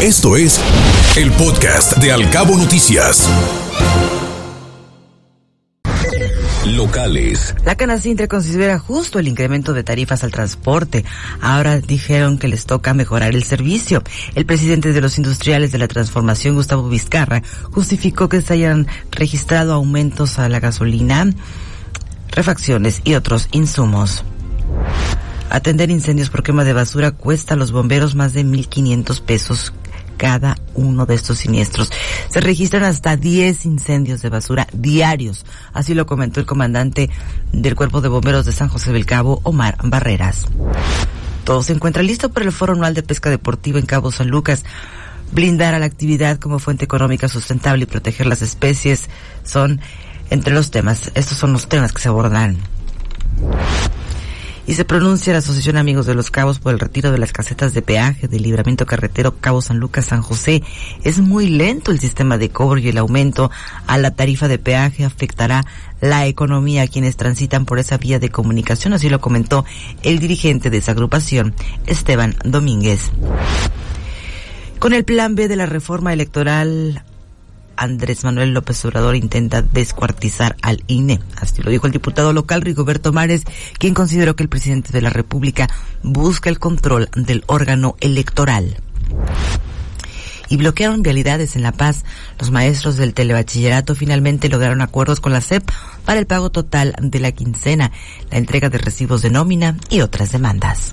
Esto es el podcast de Alcabo Noticias. Locales. La Canacintra considera justo el incremento de tarifas al transporte. Ahora dijeron que les toca mejorar el servicio. El presidente de los industriales de la transformación, Gustavo Vizcarra, justificó que se hayan registrado aumentos a la gasolina, refacciones y otros insumos. Atender incendios por quema de basura cuesta a los bomberos más de 1.500 pesos cada uno de estos siniestros. Se registran hasta 10 incendios de basura diarios. Así lo comentó el comandante del Cuerpo de Bomberos de San José del Cabo, Omar Barreras. Todo se encuentra listo para el Foro Anual de Pesca Deportiva en Cabo San Lucas. Blindar a la actividad como fuente económica sustentable y proteger las especies son entre los temas. Estos son los temas que se abordan y se pronuncia la Asociación Amigos de los Cabos por el retiro de las casetas de peaje del libramiento carretero Cabo San Lucas San José. Es muy lento el sistema de cobro y el aumento a la tarifa de peaje afectará la economía a quienes transitan por esa vía de comunicación, así lo comentó el dirigente de esa agrupación, Esteban Domínguez. Con el plan B de la reforma electoral Andrés Manuel López Obrador intenta descuartizar al INE. Así lo dijo el diputado local Rigoberto Mares, quien consideró que el presidente de la República busca el control del órgano electoral y bloquearon vialidades en La Paz. Los maestros del telebachillerato finalmente lograron acuerdos con la SEP para el pago total de la quincena, la entrega de recibos de nómina y otras demandas.